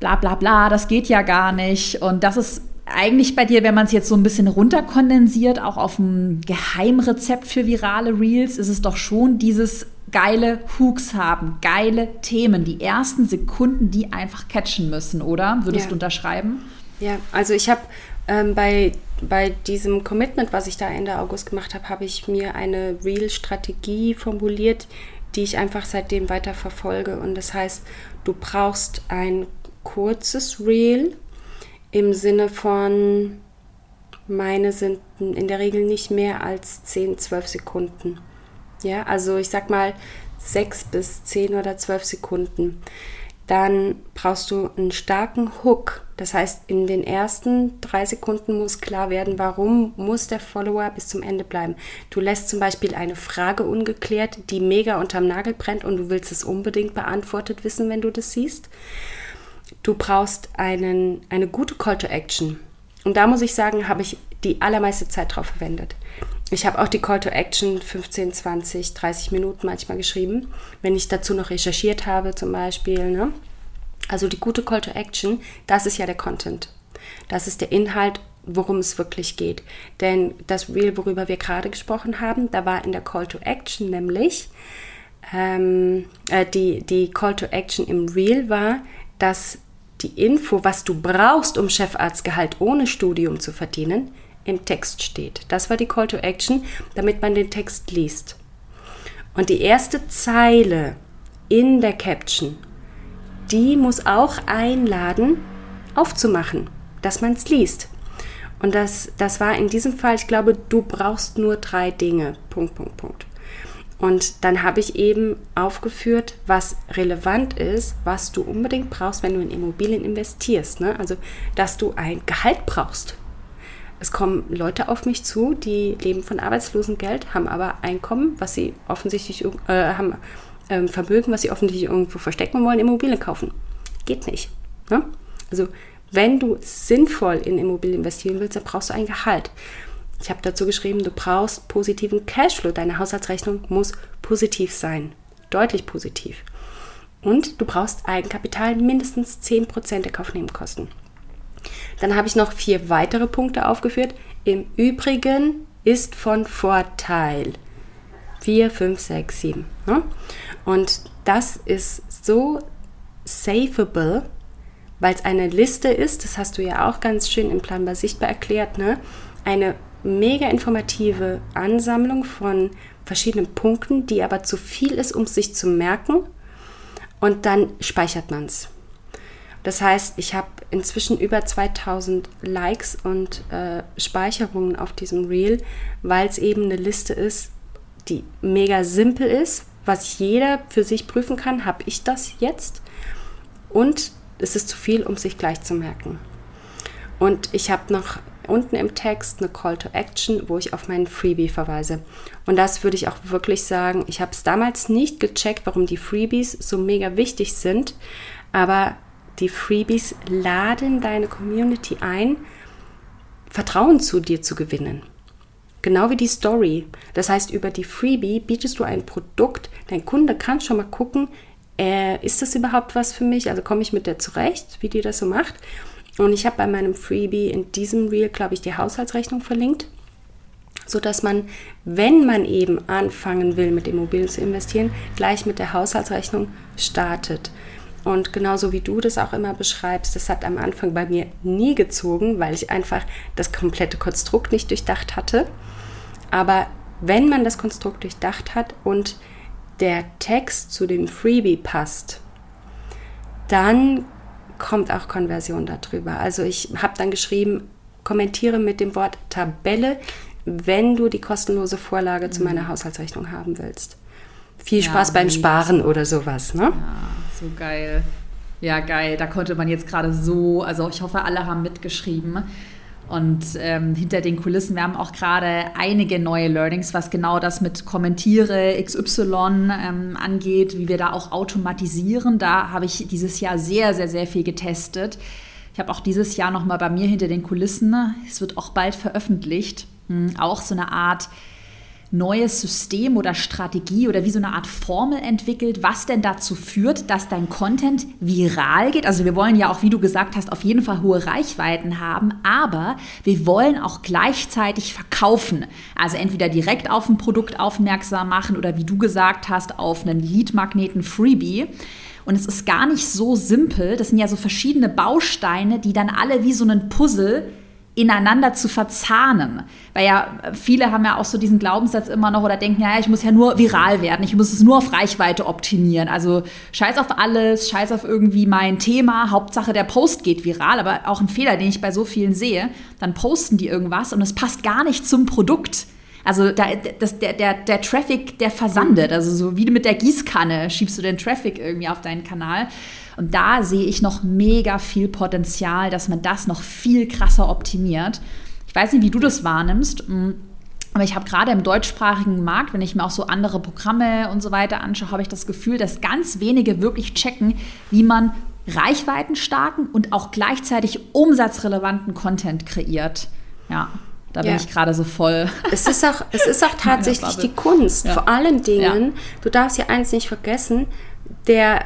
bla bla bla, das geht ja gar nicht. Und das ist eigentlich bei dir, wenn man es jetzt so ein bisschen runterkondensiert, auch auf ein Geheimrezept für virale Reels, ist es doch schon dieses geile Hooks haben, geile Themen, die ersten Sekunden, die einfach catchen müssen, oder? Würdest ja. du unterschreiben? Ja, also ich habe ähm, bei, bei diesem Commitment, was ich da Ende August gemacht habe, habe ich mir eine Real-Strategie formuliert, die ich einfach seitdem weiter verfolge. Und das heißt, du brauchst ein kurzes Reel im Sinne von, meine sind in der Regel nicht mehr als 10, 12 Sekunden. Ja, also ich sag mal sechs bis zehn oder zwölf Sekunden. Dann brauchst du einen starken Hook. Das heißt, in den ersten drei Sekunden muss klar werden, warum muss der Follower bis zum Ende bleiben. Du lässt zum Beispiel eine Frage ungeklärt, die mega unterm Nagel brennt und du willst es unbedingt beantwortet wissen, wenn du das siehst. Du brauchst einen, eine gute Call to Action. Und da muss ich sagen, habe ich die allermeiste Zeit drauf verwendet. Ich habe auch die Call to Action 15, 20, 30 Minuten manchmal geschrieben, wenn ich dazu noch recherchiert habe zum Beispiel. Ne? Also die gute Call to Action, das ist ja der Content. Das ist der Inhalt, worum es wirklich geht. Denn das Reel, worüber wir gerade gesprochen haben, da war in der Call to Action nämlich, ähm, äh, die, die Call to Action im Reel war, dass die Info, was du brauchst, um Chefarztgehalt ohne Studium zu verdienen, im Text steht. Das war die Call to Action, damit man den Text liest. Und die erste Zeile in der Caption, die muss auch einladen, aufzumachen, dass man es liest. Und das, das war in diesem Fall, ich glaube, du brauchst nur drei Dinge. Punkt, Punkt, Punkt. Und dann habe ich eben aufgeführt, was relevant ist, was du unbedingt brauchst, wenn du in Immobilien investierst. Ne? Also, dass du ein Gehalt brauchst es kommen Leute auf mich zu, die leben von Arbeitslosengeld, haben aber Einkommen, was sie offensichtlich äh, haben, ähm, Vermögen, was sie offensichtlich irgendwo verstecken wollen Immobilien kaufen. Geht nicht. Ne? Also wenn du sinnvoll in Immobilien investieren willst, dann brauchst du ein Gehalt. Ich habe dazu geschrieben, du brauchst positiven Cashflow. Deine Haushaltsrechnung muss positiv sein. Deutlich positiv. Und du brauchst Eigenkapital mindestens 10% der Kaufnebenkosten. Dann habe ich noch vier weitere Punkte aufgeführt. Im Übrigen ist von Vorteil. 4, 5, 6, 7. Ne? Und das ist so saveable, weil es eine Liste ist, das hast du ja auch ganz schön im Planbar sichtbar erklärt, ne? eine mega informative Ansammlung von verschiedenen Punkten, die aber zu viel ist, um sich zu merken. Und dann speichert man es. Das heißt, ich habe inzwischen über 2000 Likes und äh, Speicherungen auf diesem Reel, weil es eben eine Liste ist, die mega simpel ist, was jeder für sich prüfen kann, habe ich das jetzt? Und es ist zu viel, um sich gleich zu merken. Und ich habe noch unten im Text eine Call to Action, wo ich auf meinen Freebie verweise. Und das würde ich auch wirklich sagen, ich habe es damals nicht gecheckt, warum die Freebies so mega wichtig sind, aber die Freebies laden deine Community ein, Vertrauen zu dir zu gewinnen. Genau wie die Story. Das heißt, über die Freebie bietest du ein Produkt, dein Kunde kann schon mal gucken, äh, ist das überhaupt was für mich? Also komme ich mit der zurecht, wie die das so macht? Und ich habe bei meinem Freebie in diesem Reel, glaube ich, die Haushaltsrechnung verlinkt, sodass man, wenn man eben anfangen will, mit Immobilien zu investieren, gleich mit der Haushaltsrechnung startet. Und genauso wie du das auch immer beschreibst, das hat am Anfang bei mir nie gezogen, weil ich einfach das komplette Konstrukt nicht durchdacht hatte. Aber wenn man das Konstrukt durchdacht hat und der Text zu dem Freebie passt, dann kommt auch Konversion darüber. Also ich habe dann geschrieben, kommentiere mit dem Wort Tabelle, wenn du die kostenlose Vorlage mhm. zu meiner Haushaltsrechnung haben willst. Viel Spaß ja, beim Sparen oder sowas. Ne? Ja, so geil. Ja, geil. Da konnte man jetzt gerade so, also ich hoffe, alle haben mitgeschrieben. Und ähm, hinter den Kulissen, wir haben auch gerade einige neue Learnings, was genau das mit Kommentiere XY ähm, angeht, wie wir da auch automatisieren. Da habe ich dieses Jahr sehr, sehr, sehr viel getestet. Ich habe auch dieses Jahr nochmal bei mir hinter den Kulissen, es wird auch bald veröffentlicht, hm, auch so eine Art neues System oder Strategie oder wie so eine Art Formel entwickelt, was denn dazu führt, dass dein Content viral geht. Also wir wollen ja auch, wie du gesagt hast, auf jeden Fall hohe Reichweiten haben, aber wir wollen auch gleichzeitig verkaufen. Also entweder direkt auf ein Produkt aufmerksam machen oder wie du gesagt hast, auf einen Lead-Magneten Freebie. Und es ist gar nicht so simpel. Das sind ja so verschiedene Bausteine, die dann alle wie so ein Puzzle ineinander zu verzahnen. Weil ja viele haben ja auch so diesen Glaubenssatz immer noch oder denken, ja, ich muss ja nur viral werden, ich muss es nur auf Reichweite optimieren. Also scheiß auf alles, scheiß auf irgendwie mein Thema, Hauptsache der Post geht viral, aber auch ein Fehler, den ich bei so vielen sehe, dann posten die irgendwas und es passt gar nicht zum Produkt. Also da, das, der, der, der Traffic, der versandet. Also so wie mit der Gießkanne schiebst du den Traffic irgendwie auf deinen Kanal. Und da sehe ich noch mega viel Potenzial, dass man das noch viel krasser optimiert. Ich weiß nicht, wie du das wahrnimmst. Mm, aber ich habe gerade im deutschsprachigen Markt, wenn ich mir auch so andere Programme und so weiter anschaue, habe ich das Gefühl, dass ganz wenige wirklich checken, wie man reichweitenstarken und auch gleichzeitig umsatzrelevanten Content kreiert. Ja. Da bin ja. ich gerade so voll. *laughs* Es ist auch, es ist auch tatsächlich die Kunst. Ja. Vor allen Dingen, ja. du darfst ja eins nicht vergessen, der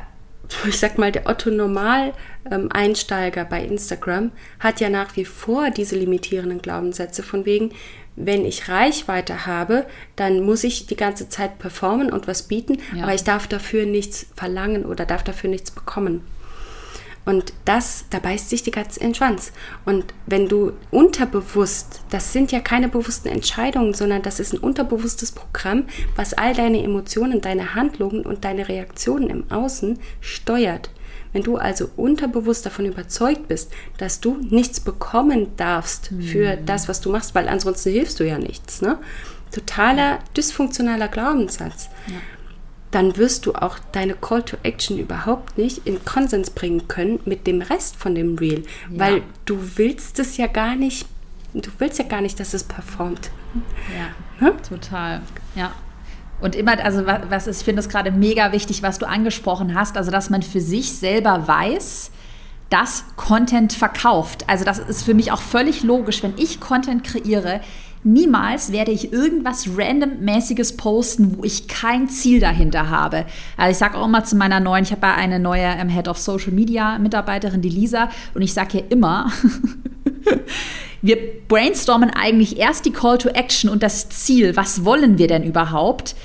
ich sag mal, der Otto-Normal-Einsteiger bei Instagram hat ja nach wie vor diese limitierenden Glaubenssätze von wegen, wenn ich Reichweite habe, dann muss ich die ganze Zeit performen und was bieten, ja. aber ich darf dafür nichts verlangen oder darf dafür nichts bekommen. Und das, da beißt sich die Katze in den Schwanz. Und wenn du unterbewusst, das sind ja keine bewussten Entscheidungen, sondern das ist ein unterbewusstes Programm, was all deine Emotionen, deine Handlungen und deine Reaktionen im Außen steuert. Wenn du also unterbewusst davon überzeugt bist, dass du nichts bekommen darfst für mhm. das, was du machst, weil ansonsten hilfst du ja nichts. Ne? Totaler dysfunktionaler Glaubenssatz. Ja dann wirst du auch deine Call to Action überhaupt nicht in Konsens bringen können mit dem Rest von dem Reel, ja. weil du willst es ja gar nicht, du willst ja gar nicht, dass es performt. Ja, hm? total. Ja. Und immer, also was ist, ich finde es gerade mega wichtig, was du angesprochen hast, also dass man für sich selber weiß, dass Content verkauft. Also das ist für mich auch völlig logisch, wenn ich Content kreiere, Niemals werde ich irgendwas randommäßiges posten, wo ich kein Ziel dahinter habe. Also ich sage auch immer zu meiner neuen, ich habe ja eine neue ähm, Head of Social Media Mitarbeiterin, die Lisa, und ich sage ihr immer, *laughs* wir brainstormen eigentlich erst die Call to Action und das Ziel, was wollen wir denn überhaupt?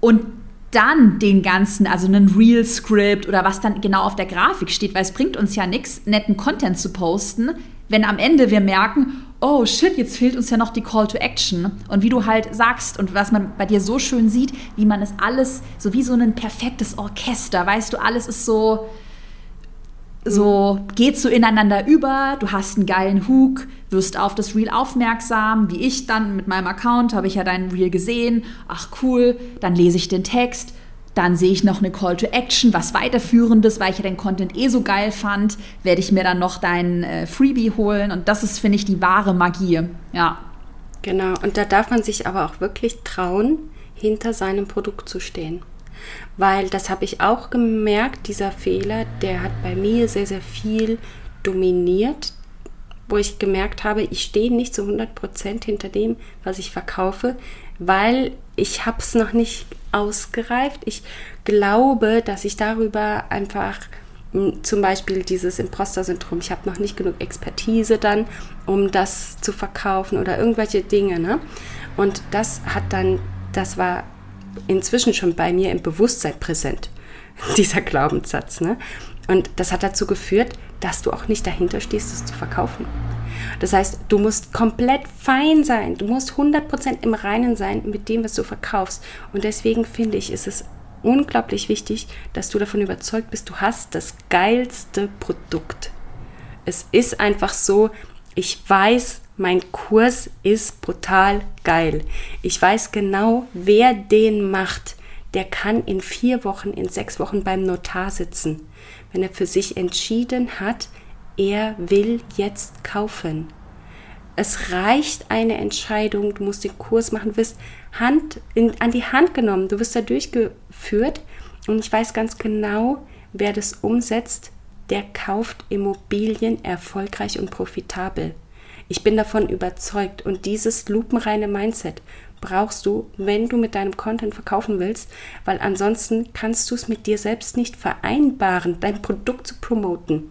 Und dann den ganzen, also einen Real-Script oder was dann genau auf der Grafik steht, weil es bringt uns ja nichts, netten Content zu posten, wenn am Ende wir merken, oh shit, jetzt fehlt uns ja noch die Call to Action. Und wie du halt sagst und was man bei dir so schön sieht, wie man es alles, so wie so ein perfektes Orchester, weißt du, alles ist so, so geht so ineinander über, du hast einen geilen Hook, wirst auf das Reel aufmerksam, wie ich dann mit meinem Account habe ich ja deinen Reel gesehen, ach cool, dann lese ich den Text, Dann sehe ich noch eine Call to Action, was weiterführendes, weil ich ja den Content eh so geil fand, werde ich mir dann noch dein äh, Freebie holen. Und das ist, finde ich, die wahre Magie. Ja. Genau, und da darf man sich aber auch wirklich trauen, hinter seinem Produkt zu stehen. Weil das habe ich auch gemerkt, dieser Fehler, der hat bei mir sehr, sehr viel dominiert, wo ich gemerkt habe, ich stehe nicht zu 100% hinter dem, was ich verkaufe, weil ich habe es noch nicht ausgereift. Ich glaube, dass ich darüber einfach zum Beispiel dieses Imposter-Syndrom, ich habe noch nicht genug Expertise dann, um das zu verkaufen oder irgendwelche Dinge. Ne? Und das hat dann, das war inzwischen schon bei mir im Bewusstsein präsent, *laughs* dieser Glaubenssatz. Ne? Und das hat dazu geführt, dass du auch nicht dahinter stehst, es zu verkaufen. Das heißt, du musst komplett fein sein, du musst 100% im Reinen sein mit dem, was du verkaufst. Und deswegen finde ich, ist es unglaublich wichtig, dass du davon überzeugt bist, du hast das geilste Produkt. Es ist einfach so, ich weiß, mein Kurs ist brutal geil. Ich weiß genau, wer den macht. Der kann in vier Wochen, in sechs Wochen beim Notar sitzen wenn er für sich entschieden hat, er will jetzt kaufen. Es reicht eine Entscheidung, du musst den Kurs machen, du wirst Hand in, an die Hand genommen, du wirst da durchgeführt und ich weiß ganz genau, wer das umsetzt, der kauft Immobilien erfolgreich und profitabel. Ich bin davon überzeugt und dieses lupenreine Mindset brauchst du, wenn du mit deinem Content verkaufen willst, weil ansonsten kannst du es mit dir selbst nicht vereinbaren, dein Produkt zu promoten.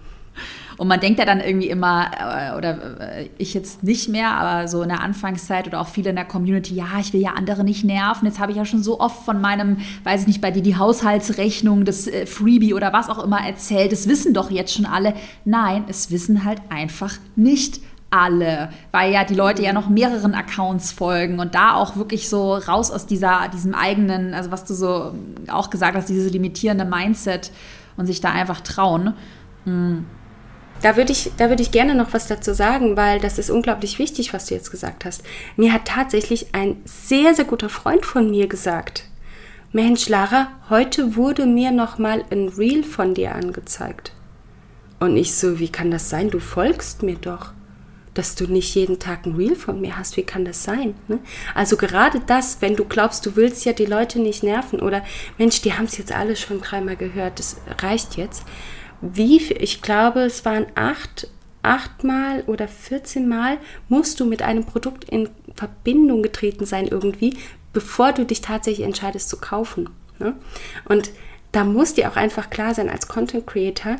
Und man denkt ja dann irgendwie immer, äh, oder äh, ich jetzt nicht mehr, aber so in der Anfangszeit oder auch viele in der Community, ja, ich will ja andere nicht nerven. Jetzt habe ich ja schon so oft von meinem, weiß ich nicht, bei dir die Haushaltsrechnung, das äh, Freebie oder was auch immer erzählt. Das wissen doch jetzt schon alle. Nein, es wissen halt einfach nicht alle, weil ja die Leute ja noch mehreren Accounts folgen und da auch wirklich so raus aus dieser, diesem eigenen, also was du so auch gesagt hast, dieses limitierende Mindset und sich da einfach trauen. Mhm. Da würde ich, da ich gerne noch was dazu sagen, weil das ist unglaublich wichtig, was du jetzt gesagt hast. Mir hat tatsächlich ein sehr, sehr guter Freund von mir gesagt, Mensch, Lara, heute wurde mir noch mal ein Reel von dir angezeigt. Und ich so, wie kann das sein? Du folgst mir doch dass du nicht jeden Tag ein Reel von mir hast. Wie kann das sein? Ne? Also gerade das, wenn du glaubst, du willst ja die Leute nicht nerven oder Mensch, die haben es jetzt alle schon dreimal gehört, das reicht jetzt. Wie, ich glaube, es waren acht, achtmal oder 14 Mal musst du mit einem Produkt in Verbindung getreten sein irgendwie, bevor du dich tatsächlich entscheidest zu kaufen. Ne? Und da muss dir auch einfach klar sein als Content Creator,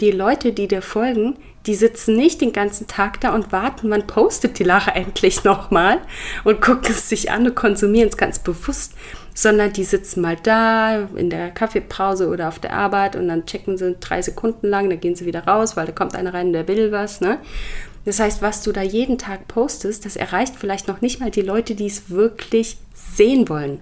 die Leute, die dir folgen, die sitzen nicht den ganzen Tag da und warten, wann postet die Lara endlich nochmal und gucken es sich an und konsumieren es ganz bewusst, sondern die sitzen mal da in der Kaffeepause oder auf der Arbeit und dann checken sie drei Sekunden lang, dann gehen sie wieder raus, weil da kommt einer rein, der will was. Ne? Das heißt, was du da jeden Tag postest, das erreicht vielleicht noch nicht mal die Leute, die es wirklich sehen wollen.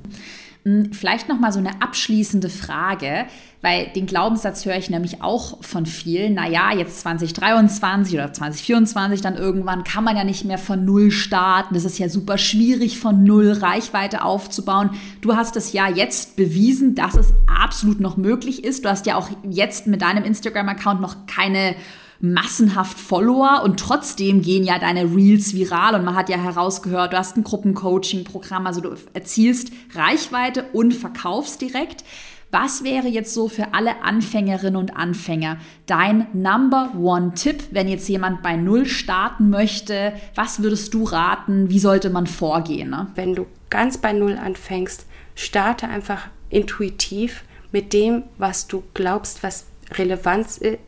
Hm, vielleicht noch mal so eine abschließende Frage, weil den Glaubenssatz höre ich nämlich auch von vielen. Naja, jetzt 2023 oder 2024 dann irgendwann kann man ja nicht mehr von Null starten. Das ist ja super schwierig, von Null Reichweite aufzubauen. Du hast es ja jetzt bewiesen, dass es absolut noch möglich ist. Du hast ja auch jetzt mit deinem Instagram-Account noch keine massenhaft Follower und trotzdem gehen ja deine Reels viral und man hat ja herausgehört, du hast ein Gruppencoaching-Programm, also du erzielst Reichweite und verkaufst direkt. Was wäre jetzt so für alle Anfängerinnen und Anfänger dein Number One Tipp, wenn jetzt jemand bei Null starten möchte? Was würdest du raten? Wie sollte man vorgehen? Ne? Wenn du ganz bei Null anfängst, starte einfach intuitiv mit dem, was du glaubst, was Relevanz, äh,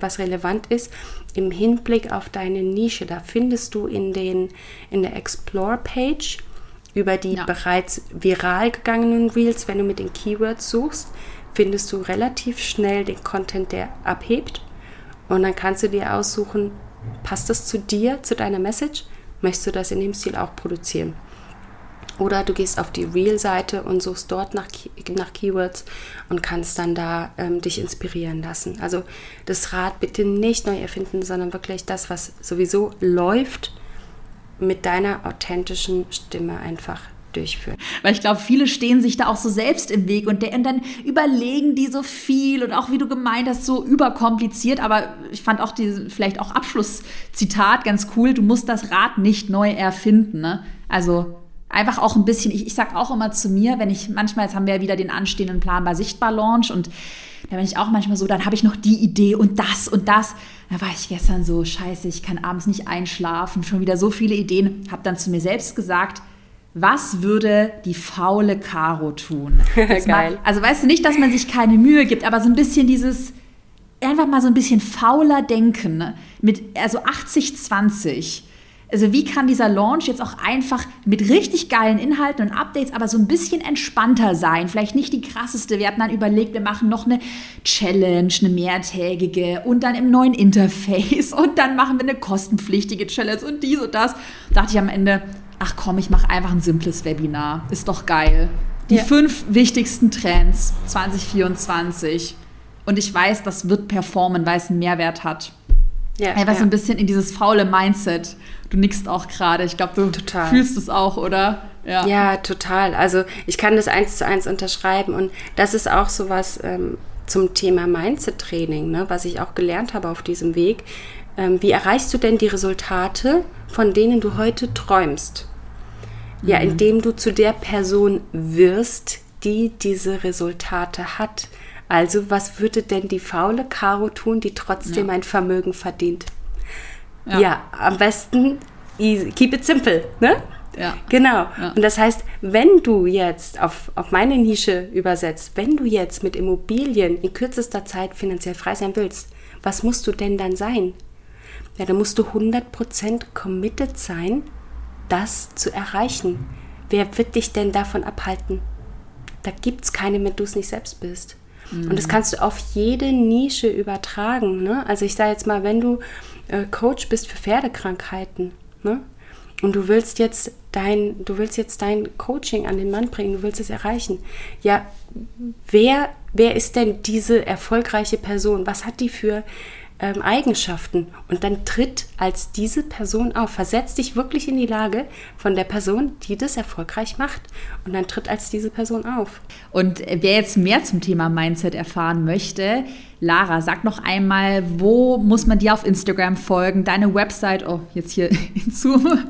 was relevant ist im Hinblick auf deine Nische. Da findest du in, den, in der Explore-Page über die ja. bereits viral gegangenen Reels, wenn du mit den Keywords suchst, findest du relativ schnell den Content, der abhebt. Und dann kannst du dir aussuchen, passt das zu dir, zu deiner Message? Möchtest du das in dem Stil auch produzieren? Oder du gehst auf die Reel-Seite und suchst dort nach, nach Keywords und kannst dann da ähm, dich inspirieren lassen. Also das Rad bitte nicht neu erfinden, sondern wirklich das, was sowieso läuft, mit deiner authentischen Stimme einfach durchführen. Weil ich glaube, viele stehen sich da auch so selbst im Weg und, und, dann überlegen die so viel und auch wie du gemeint hast, so überkompliziert. Aber ich fand auch diese, vielleicht auch Abschlusszitat ganz cool. Du musst das Rad nicht neu erfinden. Ne? Also einfach auch ein bisschen, ich, ich sag auch immer zu mir, wenn ich manchmal, jetzt haben wir ja wieder den anstehenden Planbar Sichtbar Launch und da bin ich auch manchmal so, dann habe ich noch die Idee und das und das. Da war ich gestern so, scheiße, ich kann abends nicht einschlafen, schon wieder so viele Ideen. Habe dann zu mir selbst gesagt, was würde die faule Caro tun? *laughs* Geil. Mal, also weißt du nicht, dass man sich keine Mühe gibt, aber so ein bisschen dieses, einfach mal so ein bisschen fauler Denken. Ne? Mit, also 80-20. Also wie kann dieser Launch jetzt auch einfach mit richtig geilen Inhalten und Updates, aber so ein bisschen entspannter sein? Vielleicht nicht die krasseste. Wir hatten dann überlegt, wir machen noch eine Challenge, eine mehrtägige und dann im neuen Interface und dann machen wir eine kostenpflichtige Challenge und dies und das. Da dachte ich am Ende, ach komm, ich mache einfach ein simples Webinar. Ist doch geil. Die ja. fünf wichtigsten Trends 2024. Und ich weiß, das wird performen, weil es einen Mehrwert hat. Ja, Einfach ja. so ein bisschen in dieses faule Mindset. Du nickst auch gerade. Ich glaube, du total. fühlst es auch, oder? Ja. ja, total. Also ich kann das eins zu eins unterschreiben. Und das ist auch so was ähm, zum Thema Mindset-Training, ne, was ich auch gelernt habe auf diesem Weg. Ähm, wie erreichst du denn die Resultate, von denen du heute träumst? Mhm. Ja, indem du zu der Person wirst, die diese Resultate hat. Also, was würde denn die faule Caro tun, die trotzdem ja. ein Vermögen verdient? Ja. ja, am besten easy. keep it simple, ne? Ja. Genau. Ja. Und das heißt, wenn du jetzt auf, auf meine Nische übersetzt, wenn du jetzt mit Immobilien in kürzester Zeit finanziell frei sein willst, was musst du denn dann sein? Ja, dann musst du 100% committed sein, das zu erreichen. Wer wird dich denn davon abhalten? Da gibt es keine, wenn du es nicht selbst bist. Mhm. Und das mhm. kannst du auf jede Nische übertragen. Ne? Also ich sage jetzt mal, wenn du äh, Coach bist für Pferdekrankheiten, ne? und du willst jetzt dein, du willst jetzt dein Coaching an den Mann bringen, du willst es erreichen. Ja, wer, wer ist denn diese erfolgreiche Person? Was hat die für ähm, Eigenschaften und dann tritt als diese Person auf. Versetz dich wirklich in die Lage von der Person, die das erfolgreich macht und dann tritt als diese Person auf. Und wer jetzt mehr zum Thema Mindset erfahren möchte, Lara, sag noch einmal, wo muss man dir auf Instagram folgen? Deine Website, oh, jetzt hier *laughs* in Zoom. *laughs*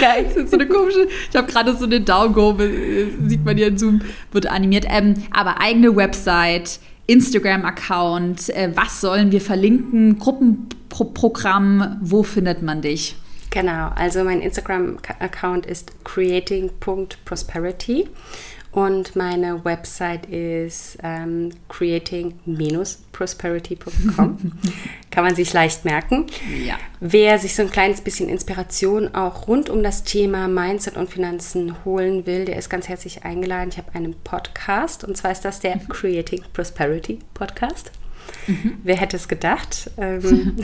Geil. Das ist so eine komische, ich habe gerade so eine Daumen, sieht man hier in Zoom, wird animiert. Ähm, aber eigene Website, Instagram-Account? Äh, was sollen wir verlinken? Gruppenprogramm? Wo findet man dich? Genau, also mein Instagram-Account ist creating.prosperity und meine Website ist ähm, creating-prosperity.com. *laughs* Kann man sich leicht merken. Ja. Wer sich so ein kleines bisschen Inspiration auch rund um das Thema Mindset und Finanzen holen will, der ist ganz herzlich eingeladen. Ich habe einen Podcast und zwar ist das der Creating Prosperity Podcast. Mhm. Wer hätte es gedacht? Ähm,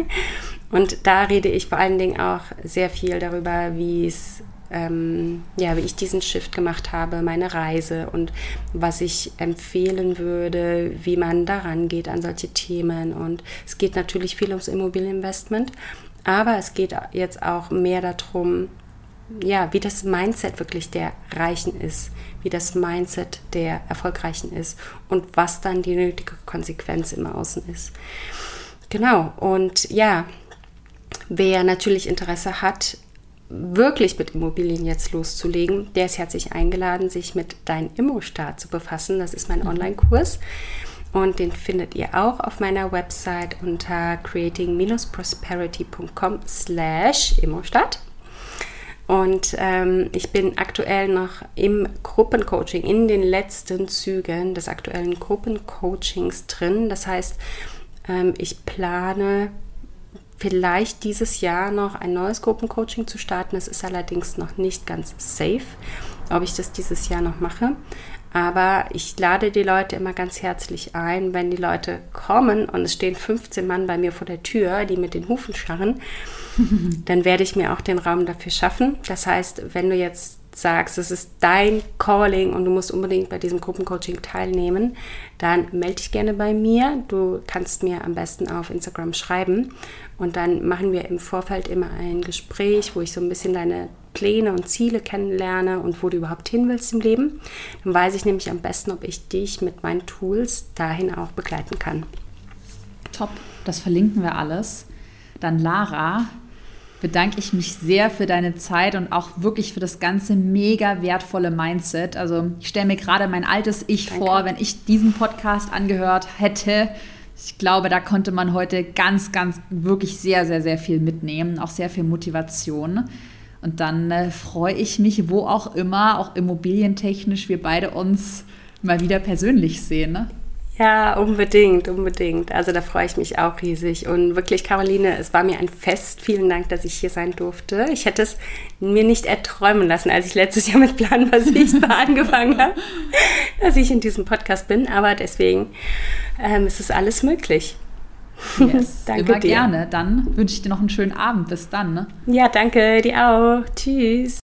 *laughs* und da rede ich vor allen Dingen auch sehr viel darüber, wie es ähm, ja, wie ich diesen Shift gemacht habe, meine Reise und was ich empfehlen würde, wie man daran geht an solche Themen. Und es geht natürlich viel ums Immobilieninvestment, aber es geht jetzt auch mehr darum, ja, wie das Mindset wirklich der Reichen ist, wie das Mindset der Erfolgreichen ist und was dann die nötige Konsequenz im Außen ist. Genau, und ja, wer natürlich Interesse hat, wirklich mit Immobilien jetzt loszulegen, der ist herzlich eingeladen, sich mit Dein Immo-Start zu befassen. Das ist mein mhm. Online-Kurs. Und den findet ihr auch auf meiner Website unter creating-prosperity.com slash Immostart. Und ähm, ich bin aktuell noch im Gruppencoaching, in den letzten Zügen des aktuellen Gruppencoachings drin. Das heißt, ähm, ich plane vielleicht dieses Jahr noch ein neues Gruppencoaching zu starten. Es ist allerdings noch nicht ganz safe, ob ich das dieses Jahr noch mache. Aber ich lade die Leute immer ganz herzlich ein, wenn die Leute kommen und es stehen 15 Mann bei mir vor der Tür, die mit den Hufen scharren, *laughs* dann werde ich mir auch den Raum dafür schaffen. Das heißt, wenn du jetzt sagst, es ist dein Calling und du musst unbedingt bei diesem Gruppencoaching teilnehmen, dann melde dich gerne bei mir. Du kannst mir am besten auf Instagram schreiben und dann machen wir im Vorfeld immer ein Gespräch, wo ich so ein bisschen deine Pläne und Ziele kennenlerne und wo du überhaupt hin willst im Leben, dann weiß ich nämlich am besten, ob ich dich mit meinen Tools dahin auch begleiten kann. Top, das verlinken wir alles. Dann Lara, bedanke ich mich sehr für deine Zeit und auch wirklich für das ganze mega wertvolle Mindset. Also ich stelle mir gerade mein altes Ich Danke. vor, wenn ich diesen Podcast angehört hätte. Ich glaube, da konnte man heute ganz, ganz, wirklich sehr, sehr, sehr viel mitnehmen, auch sehr viel Motivation. Und dann äh, freue ich mich, wo auch immer, auch immobilientechnisch, wir beide uns mal wieder persönlich sehen. Ne? Ja, unbedingt, unbedingt. Also da freue ich mich auch riesig. Und wirklich, Caroline, es war mir ein Fest. Vielen Dank, dass ich hier sein durfte. Ich hätte es mir nicht erträumen lassen, als ich letztes Jahr mit Plan *laughs* was sichtbar angefangen habe, dass ich in diesem Podcast bin. Aber deswegen ähm, ist es alles möglich. Yes, *laughs* danke immer dir. gerne. Dann wünsche ich dir noch einen schönen Abend. Bis dann. Ne? Ja, danke dir auch. Tschüss.